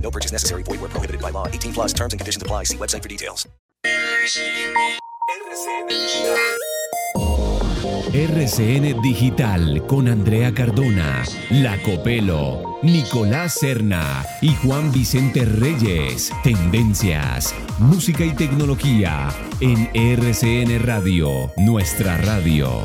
No purchase necessary. Void where prohibited by law. 18 plus terms and conditions apply. See website for details. RCN Digital con Andrea Cardona, La Copelo, Nicolás Serna y Juan Vicente Reyes. Tendencias, música y tecnología en RCN Radio, nuestra radio.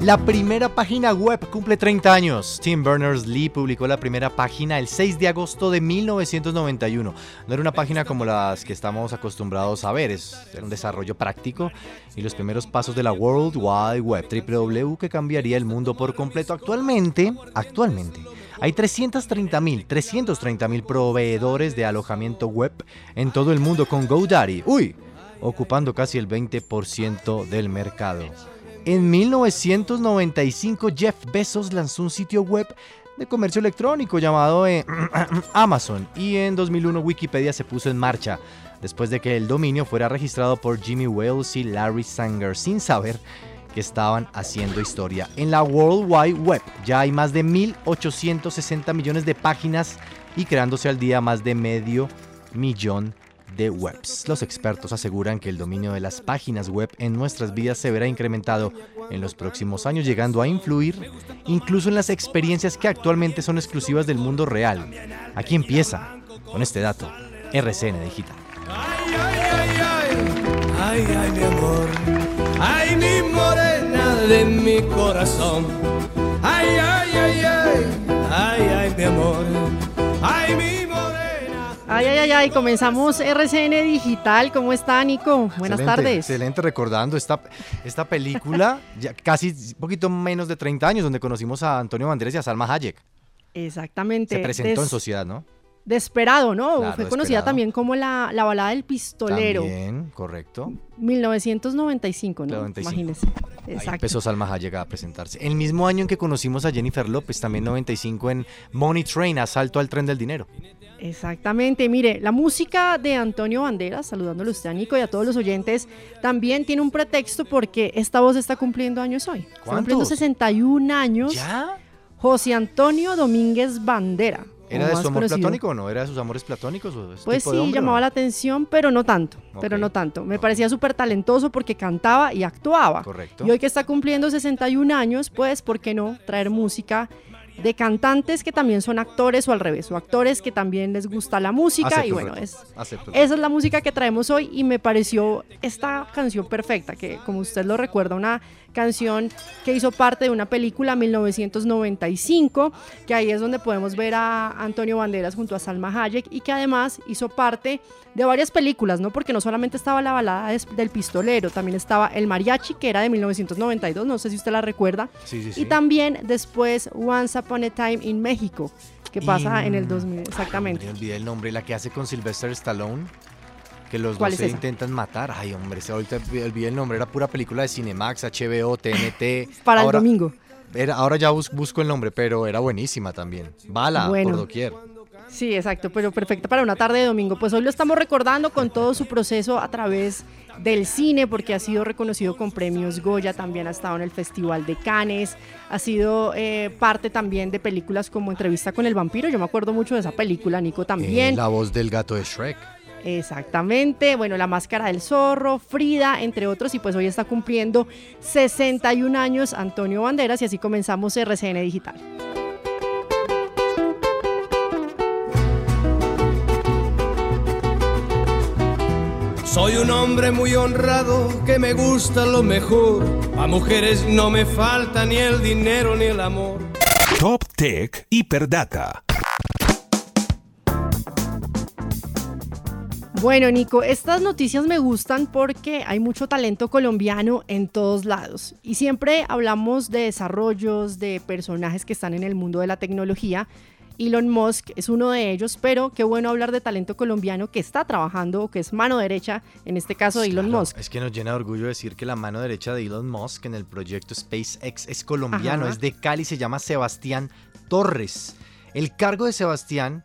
La primera página web cumple 30 años. Tim Berners-Lee publicó la primera página el 6 de agosto de 1991. No era una página como las que estamos acostumbrados a ver, es, un desarrollo práctico y los primeros pasos de la World Wide Web, www, que cambiaría el mundo por completo. Actualmente, actualmente, hay 330.000, 330.000 proveedores de alojamiento web en todo el mundo con GoDaddy. Uy, ocupando casi el 20% del mercado. En 1995 Jeff Bezos lanzó un sitio web de comercio electrónico llamado eh, Amazon y en 2001 Wikipedia se puso en marcha después de que el dominio fuera registrado por Jimmy Wales y Larry Sanger sin saber que estaban haciendo historia. En la World Wide Web ya hay más de 1.860 millones de páginas y creándose al día más de medio millón de webs. Los expertos aseguran que el dominio de las páginas web en nuestras vidas se verá incrementado en los próximos años, llegando a influir incluso en las experiencias que actualmente son exclusivas del mundo real. Aquí empieza, con este dato, RCN Digital. Ay, ay, ay, ay, ay, mi amor. Ay, mi morena de mi corazón. Ay, ay, ay, ay, ay, ay. Ay. Ay, ay, ay, ay, comenzamos RCN Digital. ¿Cómo está, Nico? Buenas Excelente, tardes. Excelente, recordando esta, esta película, ya casi un poquito menos de 30 años, donde conocimos a Antonio Banderas y a Salma Hayek. Exactamente. Se presentó en sociedad, ¿no? Desperado, ¿no? Claro, Fue conocida Desperado. también como la, la balada del pistolero. También, correcto. 1995, ¿no? 95. Imagínese. Ahí Exacto. empezó Salma Hayek a presentarse. El mismo año en que conocimos a Jennifer López, también 95 en Money Train, Asalto al Tren del Dinero. Exactamente, mire, la música de Antonio Banderas, saludándole a usted a Nico y a todos los oyentes, también tiene un pretexto porque esta voz está cumpliendo años hoy. Está cumpliendo ¿Cuántos? 61 años. ¿Ya? José Antonio Domínguez Bandera. ¿Era de su amor conocido. platónico o no? ¿Era de sus amores platónicos? O Pues tipo de sí, hombre, llamaba no? la atención, pero no tanto, pero no tanto. Me parecía súper talentoso porque cantaba y actuaba. Correcto. Y hoy que está cumpliendo 61 años, pues, ¿por qué no traer música de cantantes que también son actores o al revés, o actores que también les gusta la música? Acepto y bueno, es, esa es la música que traemos hoy y me pareció esta canción perfecta, que como usted lo recuerda, una canción que hizo parte de una película 1995, que ahí es donde podemos ver a Antonio Banderas junto a Salma Hayek y que además hizo parte de varias películas, ¿no? Porque no solamente estaba la balada del pistolero, también estaba El Mariachi, que era de 1992, no sé si usted la recuerda, Sí, sí, sí. y también después Once Upon a Time in México, que pasa en el 2000, exactamente. Me olvidé el nombre, la que hace con Sylvester Stallone. Que los ¿Cuál dos es se esa? intentan matar. Ay, hombre, se ahorita olvidé el nombre. Era pura película de Cinemax, HBO, TNT. Para Ahora- el domingo. era, ahora ya bus- busco el nombre, pero era buenísima también. Bala Bueno. por doquier. Sí, exacto, pero perfecta para una tarde de domingo. Pues hoy lo estamos recordando con todo su proceso a través del cine, porque ha sido reconocido con premios Goya, también ha estado en el Festival de Cannes, ha sido eh, parte también de películas como Entrevista con el vampiro. Yo me acuerdo mucho de esa película, Nico también. Eh, la voz del gato de Shrek. Exactamente, bueno, La Máscara del Zorro, Frida, entre otros, y pues hoy está cumpliendo 61 años Antonio Banderas y así comenzamos RCN Digital. Soy un hombre muy honrado que me gusta lo mejor. A mujeres no me falta ni el dinero ni el amor. Top Tech Hiperdata. Bueno, Nico, estas noticias me gustan porque hay mucho talento colombiano en todos lados y siempre hablamos de desarrollos, de personajes que están en el mundo de la tecnología. Elon Musk es uno de ellos, pero qué bueno hablar de talento colombiano que está trabajando o que es mano derecha, en este caso de Elon Musk. Es que nos llena de orgullo decir que la mano derecha de Elon Musk en el proyecto SpaceX es colombiano, Ajá. es de Cali, se llama Sebastián Torres. El cargo de Sebastián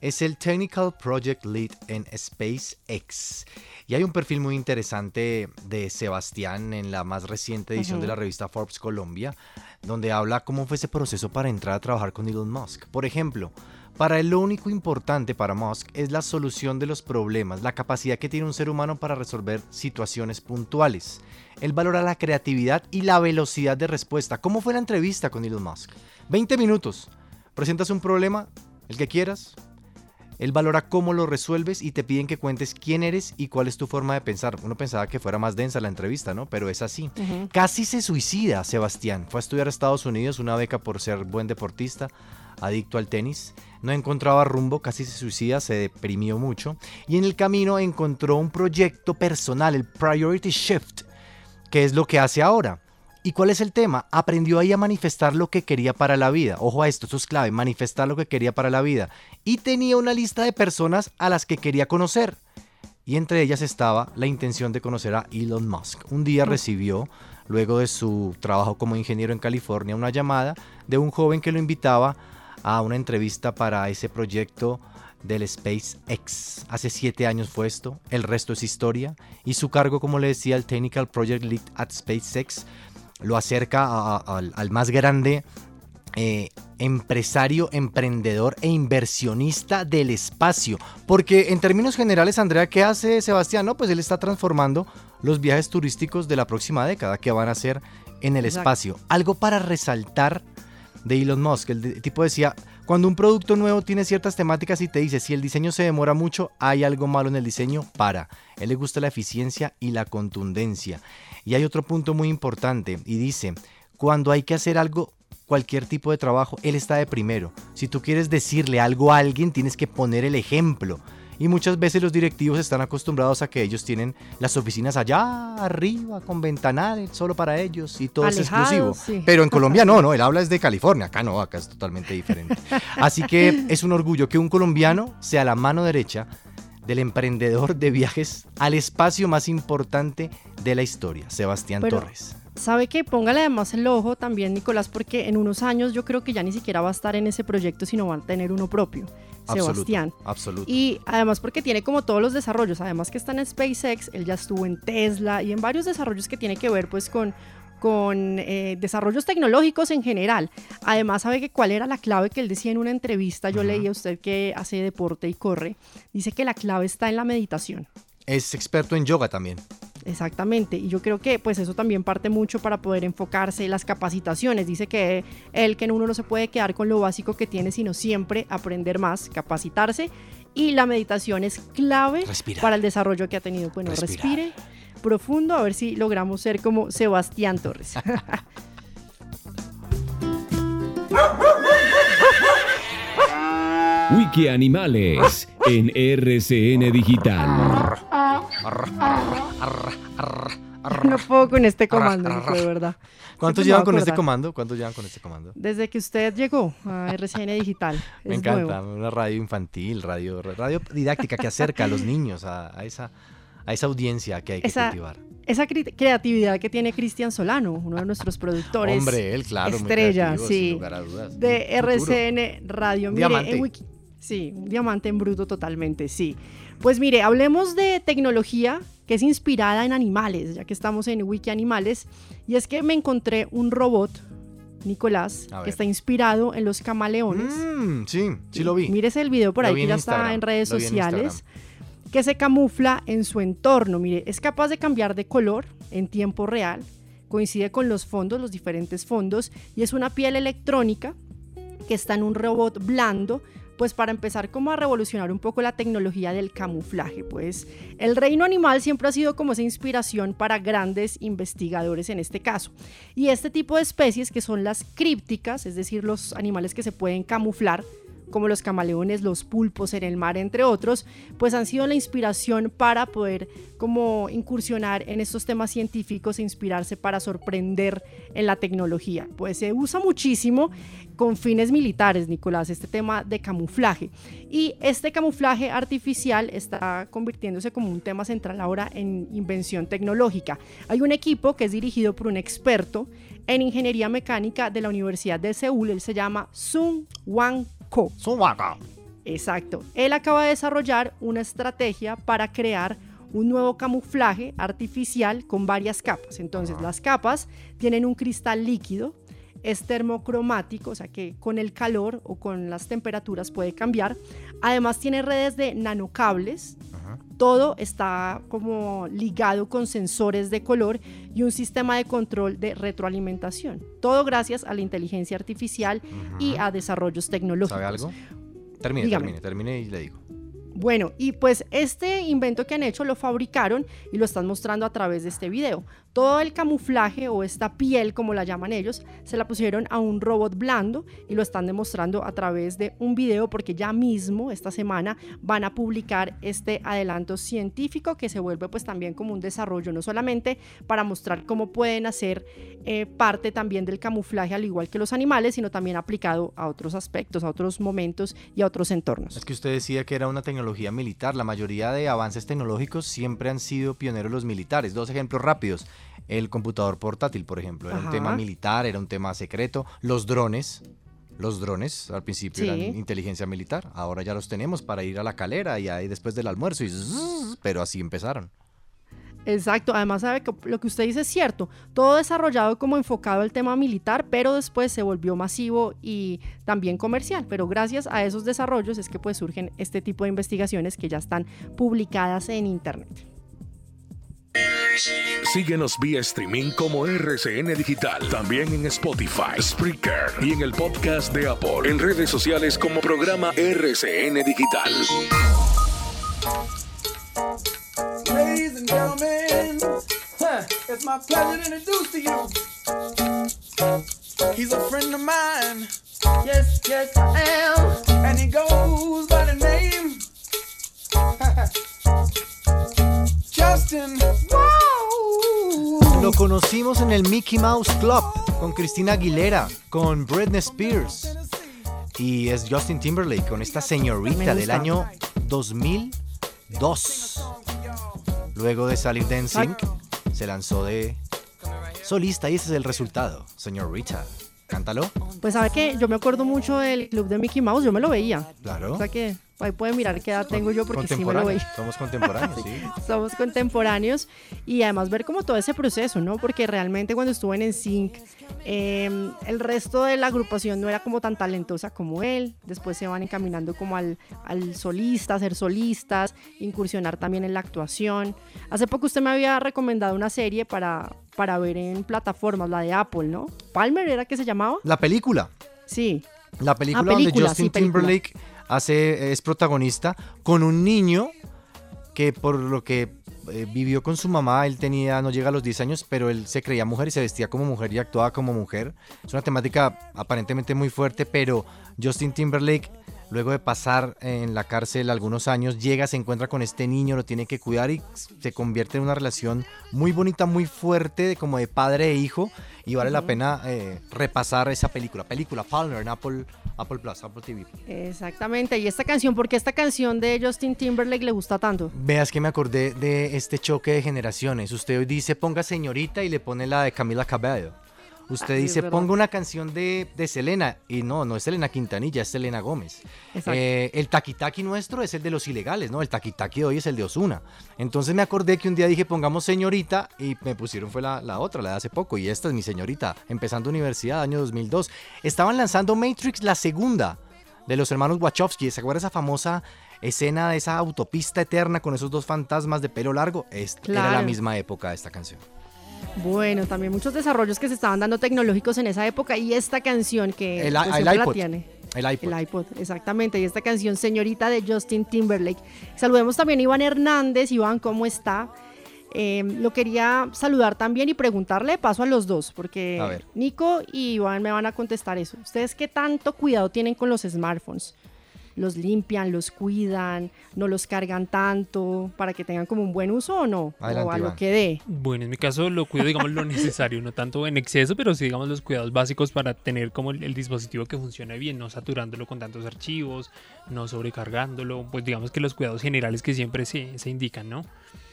es el Technical Project Lead en SpaceX. Y hay un perfil muy interesante de Sebastián en la más reciente edición de la revista Forbes Colombia, donde habla cómo fue ese proceso para entrar a trabajar con Elon Musk. Por ejemplo, para él lo único importante para Musk es la solución de los problemas, la capacidad que tiene un ser humano para resolver situaciones puntuales. Él valora la creatividad y la velocidad de respuesta. ¿Cómo fue la entrevista con Elon Musk? 20 minutos. Presentas un problema, el que quieras. Él valora cómo lo resuelves y te piden que cuentes quién eres y cuál es tu forma de pensar. Uno pensaba que fuera más densa la entrevista, ¿no? Pero es así. Casi se suicida Sebastián. Fue a estudiar a Estados Unidos, una beca por ser buen deportista, adicto al tenis. No encontraba rumbo, casi se suicida, se deprimió mucho. Y en el camino encontró un proyecto personal, el Priority Shift, que es lo que hace ahora. ¿Y cuál es el tema? Aprendió ahí a manifestar lo que quería para la vida. Ojo a esto, esto es clave, manifestar lo que quería para la vida. Y tenía una lista de personas a las que quería conocer. Y entre ellas estaba la intención de conocer a Elon Musk. Un día recibió, luego de su trabajo como ingeniero en California, una llamada de un joven que lo invitaba a una entrevista para ese proyecto del SpaceX. Hace siete años fue esto, el resto es historia. Y su cargo, como le decía, el Technical Project Lead at SpaceX, lo acerca a- a- al, al más grande eh, empresario, emprendedor e inversionista del espacio. Porque en términos generales, Andrea, ¿qué hace Sebastián? No, pues él está transformando los viajes turísticos de la próxima década que van a ser en el Exacto. espacio. Algo para resaltar de Elon Musk. El tipo decía, cuando un producto nuevo tiene ciertas temáticas y te dice, si el diseño se demora mucho, hay algo malo en el diseño, para. A él le gusta la eficiencia y la contundencia. Y hay otro punto muy importante y dice, cuando hay que hacer algo, cualquier tipo de trabajo, él está de primero. Si tú quieres decirle algo a alguien, tienes que poner el ejemplo. Y muchas veces los directivos están acostumbrados a que ellos tienen las oficinas allá arriba con ventanales solo para ellos y todo es exclusivo. sí. Pero en Colombia no, no, él habla desde California, acá no, acá es totalmente diferente. Así que es un orgullo que un colombiano sea la mano derecha del emprendedor de viajes al espacio más importante de la historia, Sebastián Pero- Torres. Sabe que póngale además el ojo también, Nicolás, porque en unos años yo creo que ya ni siquiera va a estar en ese proyecto, sino va a tener uno propio, Absoluto, Sebastián. absoluto. Y además porque tiene como todos los desarrollos, además que está en SpaceX, él ya estuvo en Tesla y en varios desarrollos que tiene que ver pues con, con eh, desarrollos tecnológicos en general. Además sabe que cuál era la clave que él decía en una entrevista, yo leí a usted que hace deporte y corre, dice que la clave está en la meditación. Es experto en yoga también. Exactamente, y yo creo que pues eso también parte mucho para poder enfocarse las capacitaciones. Dice que él que uno no se puede quedar con lo básico que tiene, sino siempre aprender más, capacitarse y la meditación es clave Respirar. para el desarrollo que ha tenido. Bueno, Respirar. respire profundo a ver si logramos ser como Sebastián Torres. Wiki Animales en RCN Digital. no puedo con este comando, Nico, de verdad. ¿Cuántos llevan con este comando? ¿Cuántos llevan con este comando? Desde que usted llegó a RCN Digital. Me es encanta, nuevo. una radio infantil, radio, radio didáctica que acerca a los niños a, a esa, a esa audiencia que hay que Esa- cultivar. Esa cre- creatividad que tiene Cristian Solano, uno de nuestros productores. Hombre, él, claro, muy estrella, creativo, sí. sin lugar a dudas. De. RCN Radio. Mire, Diamante. en Wiki- sí, un diamante en bruto totalmente, sí. Pues mire, hablemos de tecnología que es inspirada en animales, ya que estamos en Wiki Animales. Y es que me encontré un robot, Nicolás, que está inspirado en los camaleones. Mm, sí, sí lo vi. Mírese el video por Lo ahí que ya está Instagram, en redes vi en sociales. Que se camufla en su entorno. Mire, es capaz de cambiar de color en tiempo real. Coincide con los fondos, los diferentes fondos. Y es una piel electrónica que está en un robot blando. Pues para empezar como a revolucionar un poco la tecnología del camuflaje, pues el reino animal siempre ha sido como esa inspiración para grandes investigadores en este caso. Y este tipo de especies que son las crípticas, es decir, los animales que se pueden camuflar, como los camaleones, los pulpos en el mar, entre otros, pues han sido la inspiración para poder como incursionar en estos temas científicos e inspirarse para sorprender en la tecnología. Pues se usa muchísimo con fines militares, Nicolás, este tema de camuflaje. Y este camuflaje artificial está convirtiéndose como un tema central ahora en invención tecnológica. Hay un equipo que es dirigido por un experto en ingeniería mecánica de la Universidad de Seúl, él se llama Sun Wang Exacto. Él acaba de desarrollar una estrategia para crear un nuevo camuflaje artificial con varias capas. Entonces, las capas tienen un cristal líquido, es termocromático, o sea que con el calor o con las temperaturas puede cambiar. Además, tiene redes de nanocables. Todo está como ligado con sensores de color y un sistema de control de retroalimentación. Todo gracias a la inteligencia artificial y a desarrollos tecnológicos. ¿Sabe algo? Termine, Dígame. termine, termine y le digo. Bueno, y pues este invento que han hecho lo fabricaron y lo están mostrando a través de este video. Todo el camuflaje o esta piel, como la llaman ellos, se la pusieron a un robot blando y lo están demostrando a través de un video porque ya mismo esta semana van a publicar este adelanto científico que se vuelve pues también como un desarrollo, no solamente para mostrar cómo pueden hacer eh, parte también del camuflaje al igual que los animales, sino también aplicado a otros aspectos, a otros momentos y a otros entornos. Es que usted decía que era una tecnología militar. La mayoría de avances tecnológicos siempre han sido pioneros los militares. Dos ejemplos rápidos. El computador portátil, por ejemplo, era un tema militar, era un tema secreto. Los drones. Los drones al principio Sí. eran inteligencia militar, ahora ya los tenemos para ir a la calera y ahí después del almuerzo, y pero así empezaron. Exacto, además sabe que lo que usted dice es cierto, todo desarrollado como enfocado al tema militar, pero después se volvió masivo y también comercial, pero gracias a esos desarrollos es que pues surgen este tipo de investigaciones que ya están publicadas en internet. Síguenos vía streaming como RCN Digital. También en Spotify, Spreaker y en el podcast de Apple. En redes sociales como programa RCN Digital. Gentlemen, huh, it's my pleasure to introduce to you. He's a friend of mine. Yes, yes, I am. And he goes by the name Justin. Woo! Lo conocimos en el Mickey Mouse Club con Cristina Aguilera, con Britney Spears y es Justin Timberlake con esta señorita del año 2002. Luego de salir de NSYNC, se lanzó de solista y ese es el resultado, señorita. Cántalo. Pues sabe que yo me acuerdo mucho del club de Mickey Mouse, yo me lo veía. Claro. O sea que ahí pueden mirar qué edad tengo yo porque sí me lo veía. Somos contemporáneos, sí. Somos contemporáneos y además ver como todo ese proceso, ¿no? Porque realmente cuando estuve en Sync, eh, el resto de la agrupación no era como tan talentosa como él. Después se van encaminando como al, al solista, ser solistas, incursionar también en la actuación. Hace poco usted me había recomendado una serie para, para ver en plataformas, la de Apple, ¿no? Palmer era que se llamaba. La película. Sí. La película, Ah, película, donde Justin sí, película. Timberlake hace, es protagonista con un niño que por lo que eh, vivió con su mamá, él tenía, no llega a los 10 años, pero él se creía mujer y se vestía como mujer y actuaba como mujer. Es una temática aparentemente muy fuerte, pero Justin Timberlake luego de pasar en la cárcel algunos años, llega, se encuentra con este niño, lo tiene que cuidar y se convierte en una relación muy bonita, muy fuerte, de- como de padre e hijo. Y vale la pena eh, repasar esa película. Película Palmer en Apple, Apple Plus, Apple TV. Exactamente. Y esta canción, ¿por qué esta canción de Justin Timberlake le gusta tanto? Veas que me acordé de este choque de generaciones. Usted hoy dice ponga señorita y le pone la de Camila Cabello. Usted dice ponga una canción de, de Selena y no, no es Selena Quintanilla, es Selena Gómez. Eh, el taquitaqui nuestro es el de los ilegales, ¿no? El taquitaqui de hoy es el de Osuna. Entonces me acordé que un día dije pongamos señorita y me pusieron fue la, la otra, la de hace poco. Y esta es mi señorita, empezando universidad, año 2002. Estaban lanzando Matrix la segunda de los hermanos Wachowski. ¿Se acuerda esa famosa escena de esa autopista eterna con esos dos fantasmas de pelo largo? Es- Era la misma época de esta canción. Bueno, también muchos desarrollos que se estaban dando tecnológicos en esa época y esta canción que El, pues, el siempre la iPod. tiene. El iPod. El iPod, exactamente. Y esta canción, Señorita de Justin Timberlake. Saludemos también a Iván Hernández. Iván, ¿cómo está? Eh, lo quería saludar también y preguntarle paso a los dos, porque. Nico y Iván me van a contestar eso. ¿Ustedes qué tanto cuidado tienen con los smartphones? ¿Los limpian, los cuidan, no los cargan tanto para que tengan como un buen uso o no? Adelante, o a lo que dé. Bueno, en mi caso lo cuido, digamos, lo necesario, no tanto en exceso, pero sí, digamos, los cuidados básicos para tener como el, el dispositivo que funcione bien, no saturándolo con tantos archivos, no sobrecargándolo, pues digamos que los cuidados generales que siempre se, se indican, ¿no?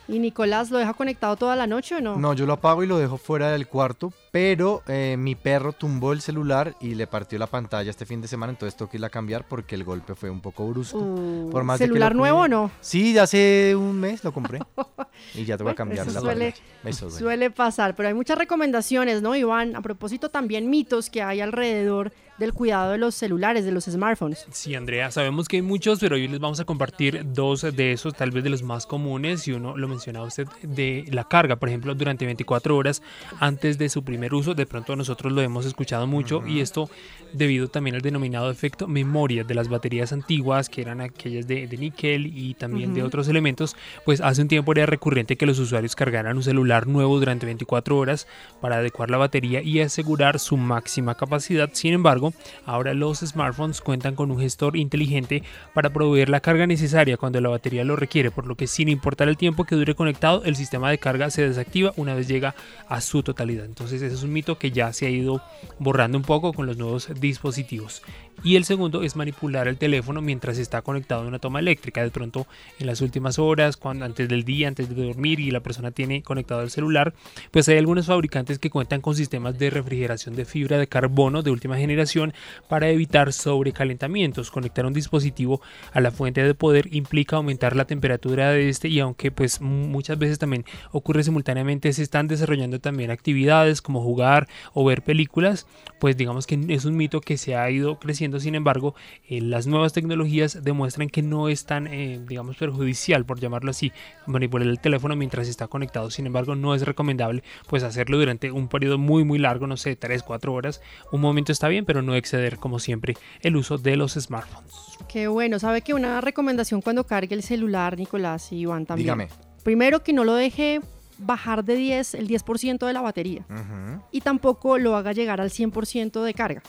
¿Y Nicolás lo deja conectado toda la noche o no? No, yo lo apago y lo dejo fuera del cuarto, pero eh, mi perro tumbó el celular y le partió la pantalla este fin de semana, entonces tengo que irla a cambiar porque el golpe fue un poco brusco. Uh, Por más de que ¿Celular nuevo o no? Sí, hace un mes lo compré y ya tengo que cambiar la suele-. Eso. Suele pasar, pero hay muchas recomendaciones, ¿no, Iván? A propósito, también mitos que hay alrededor del cuidado de los celulares, de los smartphones. Sí, Andrea, sabemos que hay muchos, pero hoy les vamos a compartir dos de esos, tal vez de los más comunes, y uno lo mencionaba usted, de la carga, por ejemplo, durante 24 horas antes de su primer uso, de pronto nosotros lo hemos escuchado mucho, y esto debido también al denominado efecto memoria de las baterías antiguas, que eran aquellas de, de níquel y también de otros elementos, pues hace un tiempo era recurrente que los usuarios cargaran un celular nuevo durante 24 horas para adecuar la batería y asegurar su máxima capacidad. Sin embargo, ahora los smartphones cuentan con un gestor inteligente para proveer la carga necesaria cuando la batería lo requiere, por lo que sin importar el tiempo que dure conectado, el sistema de carga se desactiva una vez llega a su totalidad. Entonces ese es un mito que ya se ha ido borrando un poco con los nuevos dispositivos. Y el segundo es manipular el teléfono mientras está conectado a una toma eléctrica. De pronto en las últimas horas, cuando antes del día, antes de dormir y la persona tiene conectado el celular, pues hay algunos fabricantes que cuentan con sistemas de refrigeración de fibra de carbono de última generación para evitar sobrecalentamientos. Conectar un dispositivo a la fuente de poder implica aumentar la temperatura de este y aunque pues mu- muchas veces también ocurre simultáneamente, se están desarrollando también actividades como jugar o ver películas, pues digamos que es un mito que se ha ido creciendo. Sin embargo, eh, las nuevas tecnologías demuestran que no es tan, eh, digamos, perjudicial, por llamarlo así, manipular el teléfono mientras está conectado. Sin embargo, no es recomendable pues hacerlo durante un periodo muy muy largo, no sé, 3, 4 horas. Un momento está bien, pero no exceder como siempre el uso de los smartphones. Qué bueno, sabe que una recomendación cuando cargue el celular, Nicolás y Iván también. Dígame. Primero que no lo deje bajar de 10, el 10% de la batería y tampoco lo haga llegar al 100% de carga.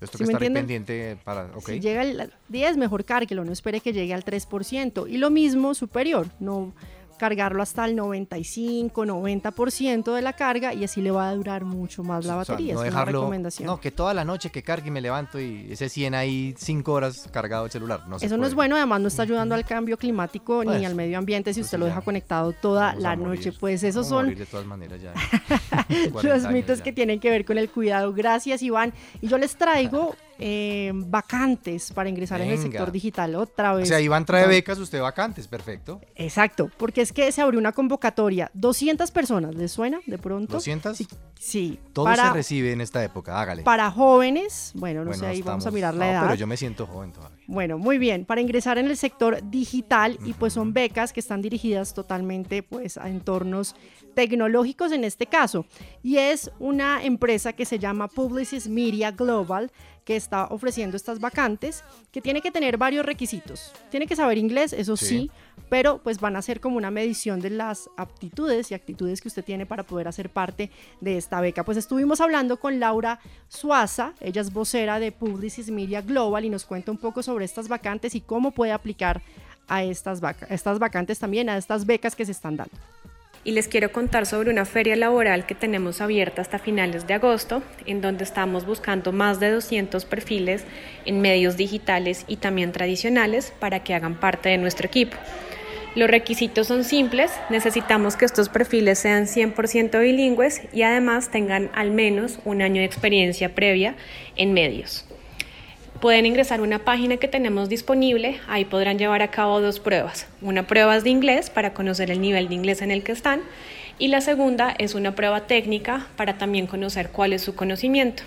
Esto ¿Sí que me estar ahí entienden? pendiente para... ok. Si llega al 10, mejor cárguelo, no espere que llegue al 3%. Y lo mismo superior, no cargarlo hasta el 95, 90% de la carga y así le va a durar mucho más la O sea, batería. no es una dejarlo, recomendación. no, que toda la noche que cargue y me levanto y ese 100 ahí 5 horas cargado el celular. No Eso no es bueno, además no está ayudando al cambio climático Pues, ni al medio ambiente si pues usted lo deja conectado toda la noche. Pues esos son morir de todas maneras ya. 40 los mitos ya. que tienen que ver con el cuidado. Gracias, Iván. Y yo les traigo eh, vacantes para ingresar en el sector digital otra O vez. sea, Iván trae becas, usted vacantes, perfecto. Exacto, porque es que se abrió una convocatoria. 200 personas, ¿les suena de pronto? ¿200? Sí. sí, Todo para, se recibe en esta época, hágale. para jóvenes, bueno, no Bueno, sé, ahí vamos a mirar la no, edad. pero yo me siento joven todavía. Bueno, muy bien, para ingresar en el sector digital y pues son becas que están dirigidas totalmente pues a entornos tecnológicos en este caso y es una empresa que se llama Publicis Media Global que está ofreciendo estas vacantes, que tiene que tener varios requisitos. Tiene que saber inglés, eso sí, Sí. Pero pues van a ser como una medición de las aptitudes y actitudes que usted tiene para poder hacer parte de esta beca. Pues estuvimos hablando con Laura Suaza, ella es vocera de Publicis Media Global y nos cuenta un poco sobre estas vacantes y cómo puede aplicar a estas, a estas vacantes también, a estas becas que se están dando. y les quiero contar sobre una feria laboral que tenemos abierta hasta finales de agosto, en donde estamos buscando más de 200 perfiles en medios digitales y también tradicionales para que hagan parte de nuestro equipo. Los requisitos son simples, necesitamos que estos perfiles sean 100% bilingües y además tengan al menos un año de experiencia previa en medios. Pueden ingresar a una página que tenemos disponible, ahí podrán llevar a cabo dos pruebas. Una prueba de inglés para conocer el nivel de inglés en el que están y la segunda es una prueba técnica para también conocer cuál es su conocimiento.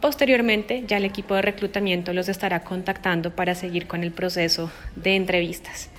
Posteriormente, ya el equipo de reclutamiento los estará contactando para seguir con el proceso de entrevistas.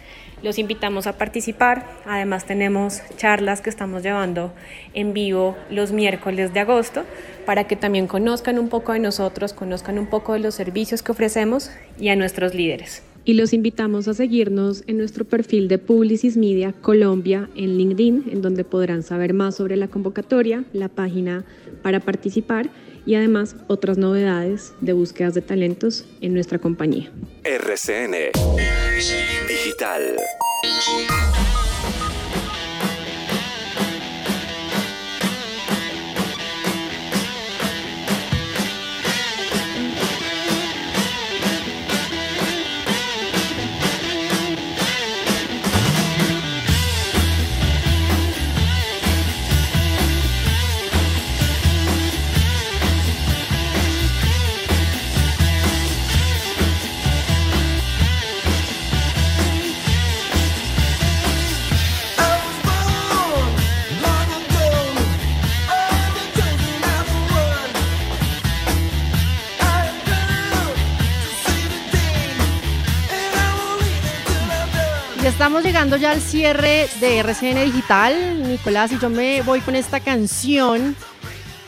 Los invitamos a participar. Además tenemos charlas que estamos llevando en vivo los miércoles de agosto para que también conozcan un poco de nosotros, conozcan un poco de los servicios que ofrecemos y a nuestros líderes. Y los invitamos a seguirnos en nuestro perfil de Publicis Media Colombia en LinkedIn, en donde podrán saber más sobre la convocatoria, la página para participar y además otras novedades de búsquedas de talentos en nuestra compañía. RCN Digital. Estamos llegando ya al cierre de RCN Digital. Nicolás, y yo me voy con esta canción,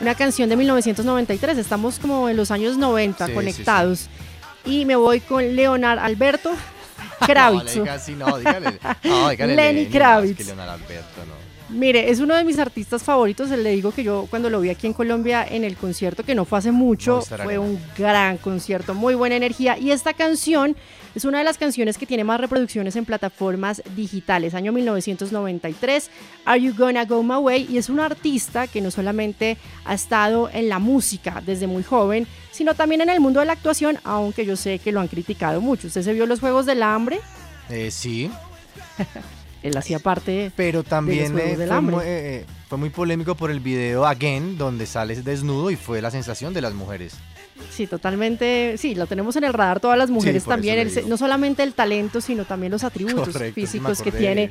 una canción de 1993. Estamos como en los años 90 Sí, sí, conectados. Y me voy con Leonard Alberto No, Kravitz. le diga así, no, dígale. No, dígale Lenny Kravitz. Alberto, no. Mire, es uno de mis artistas favoritos. Le digo que yo cuando lo vi aquí en Colombia en el concierto, que no fue hace mucho, fue Arena. un gran concierto, muy buena energía. Y esta canción es una de las canciones que tiene más reproducciones en plataformas digitales. Año 1993, Are You Gonna Go My Way? Y es un artista que no solamente ha estado en la música desde muy joven, sino también en el mundo de la actuación, aunque yo sé que lo han criticado mucho. ¿Usted se vio los Juegos del Hambre? Eh, sí. Él hacía parte Pero también Juegos eh, del fue, Hambre. muy, eh, fue muy polémico por el video Again, donde sale desnudo y fue la sensación de las mujeres. Sí, totalmente. Sí, lo tenemos en el radar todas las mujeres también. el no solamente el talento, sino también los atributos Correcto, sí me físicos que tiene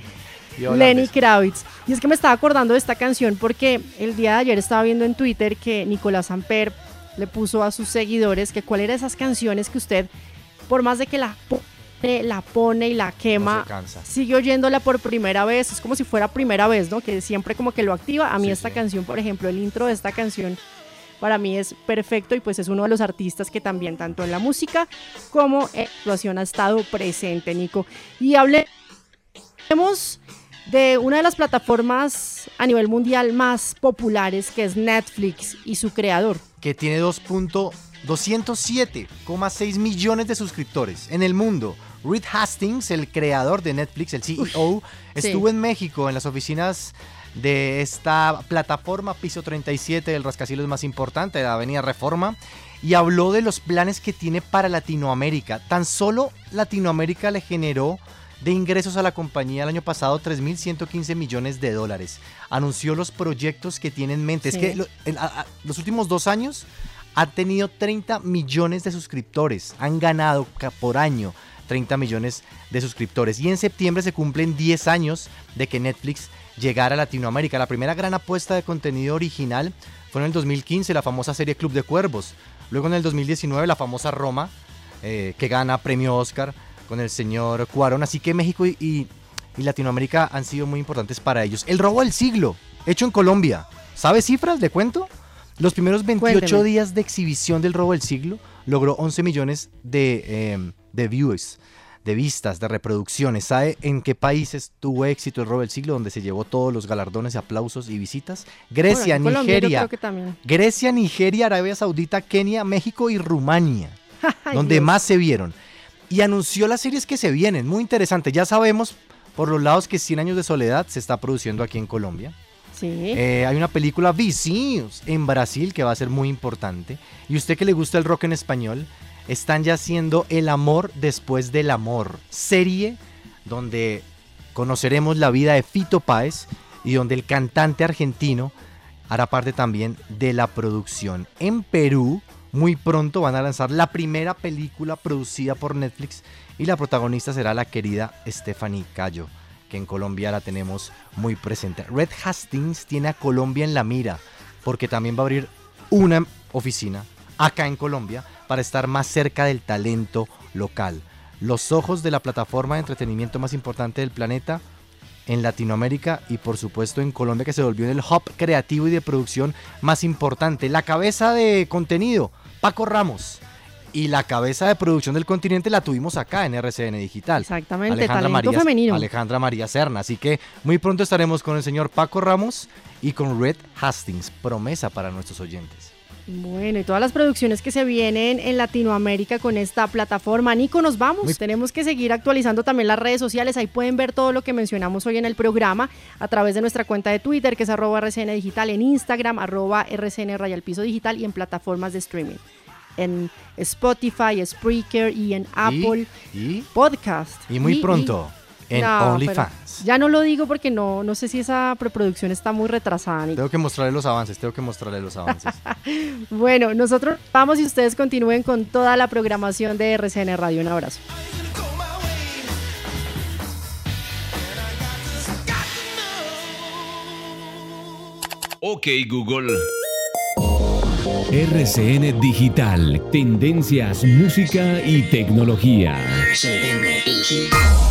de- de Lenny. Kravitz. Y es que me estaba acordando de esta canción porque el día de ayer estaba viendo en Twitter que Nicolás Amper le puso a sus seguidores que cuál era esas canciones que usted, por más de que la la pone y la quema, No sigue oyéndola por primera vez. Es como si fuera primera vez, ¿no? Que siempre como que lo activa. A mí Sí, esta sí. canción, por ejemplo, el intro de esta canción para mí es perfecto y pues es uno de los artistas que también tanto en la música como en la actuación ha estado presente, Nico. Y hablemos de una de las plataformas a nivel mundial más populares que es Netflix y su creador. que tiene 2.207,6 millones de suscriptores en el mundo. Reed Hastings, el creador de Netflix, el CEO, estuvo en México en las oficinas de esta plataforma Piso 37 del rascacielos más importante de la Avenida Reforma y habló de los planes que tiene para Latinoamérica. Tan solo Latinoamérica le generó de ingresos a la compañía el año pasado 3.115 millones de dólares. Anunció los proyectos que tiene en mente. Sí. Es que lo- en a- a- los últimos dos años ha tenido 30 millones de suscriptores. Han ganado por año 30 millones de suscriptores. Y en septiembre se cumplen 10 años de que Netflix llegara a Latinoamérica. La primera gran apuesta de contenido original fue en el 2015, la famosa serie Club de Cuervos. Luego en el 2019, la famosa Roma, eh, que gana premio Oscar con el señor Cuarón. Así que México y, y- y Latinoamérica han sido muy importantes para ellos. El robo del siglo, hecho en Colombia. ¿Sabe cifras? ¿Le cuento? Los primeros 28 Cuénteme. días de exhibición del robo del siglo logró 11 millones de, eh, de views, de vistas, de reproducciones. ¿Sabe en qué países tuvo éxito el robo del siglo, donde se llevó todos los galardones, aplausos y visitas? Grecia, Bueno, Colombia Nigeria. creo que también. Grecia, Nigeria, Arabia Saudita, Kenia, México y Rumania, donde Dios. más se vieron. Y anunció las series que se vienen, muy interesante. Ya sabemos por los lados que 100 años de soledad se está produciendo aquí en Colombia. Sí. Eh, hay una película Vizinhos en Brasil que va a ser muy importante. Y usted que le gusta el rock en español, están ya haciendo El amor después del amor. Serie donde conoceremos la vida de Fito Páez y donde el cantante argentino hará parte también de la producción. En Perú, muy pronto van a lanzar la primera película producida por Netflix y la protagonista será la querida Stephanie Cayo, que en Colombia la tenemos muy presente. Red Hastings tiene a Colombia en la mira porque también va a abrir una oficina acá en Colombia para estar más cerca del talento local. Los ojos de la plataforma de entretenimiento más importante del planeta en Latinoamérica y por supuesto en Colombia que se volvió en el hub creativo y de producción más importante. La cabeza de contenido, Paco Ramos. Y la cabeza de producción del continente la tuvimos acá en RCN Digital. Exactamente, talento femenino. Alejandra María Serna. Así que muy pronto estaremos con el señor Paco Ramos y con Red Hastings. Promesa para nuestros oyentes. Bueno, y todas las producciones que se vienen en Latinoamérica con esta plataforma. Nico, nos vamos. Muy- Tenemos que seguir actualizando también las redes sociales. Ahí pueden ver todo lo que mencionamos hoy en el programa a través de nuestra cuenta de Twitter, que es arroba RCN Digital, en Instagram, arroba RCN Rayal Piso Digital y en plataformas de streaming. En Spotify, Spreaker y en Apple y, Podcast. y muy pronto en No, OnlyFans. Ya no lo digo porque no, no sé si esa preproducción está muy retrasada. Nico. Tengo que mostrarle los avances, tengo que mostrarle los avances. Bueno, nosotros vamos y ustedes continúen con toda la programación de RCN Radio. Un abrazo. Ok Google. RCN Digital, tendencias, música y tecnología. RCN Digital.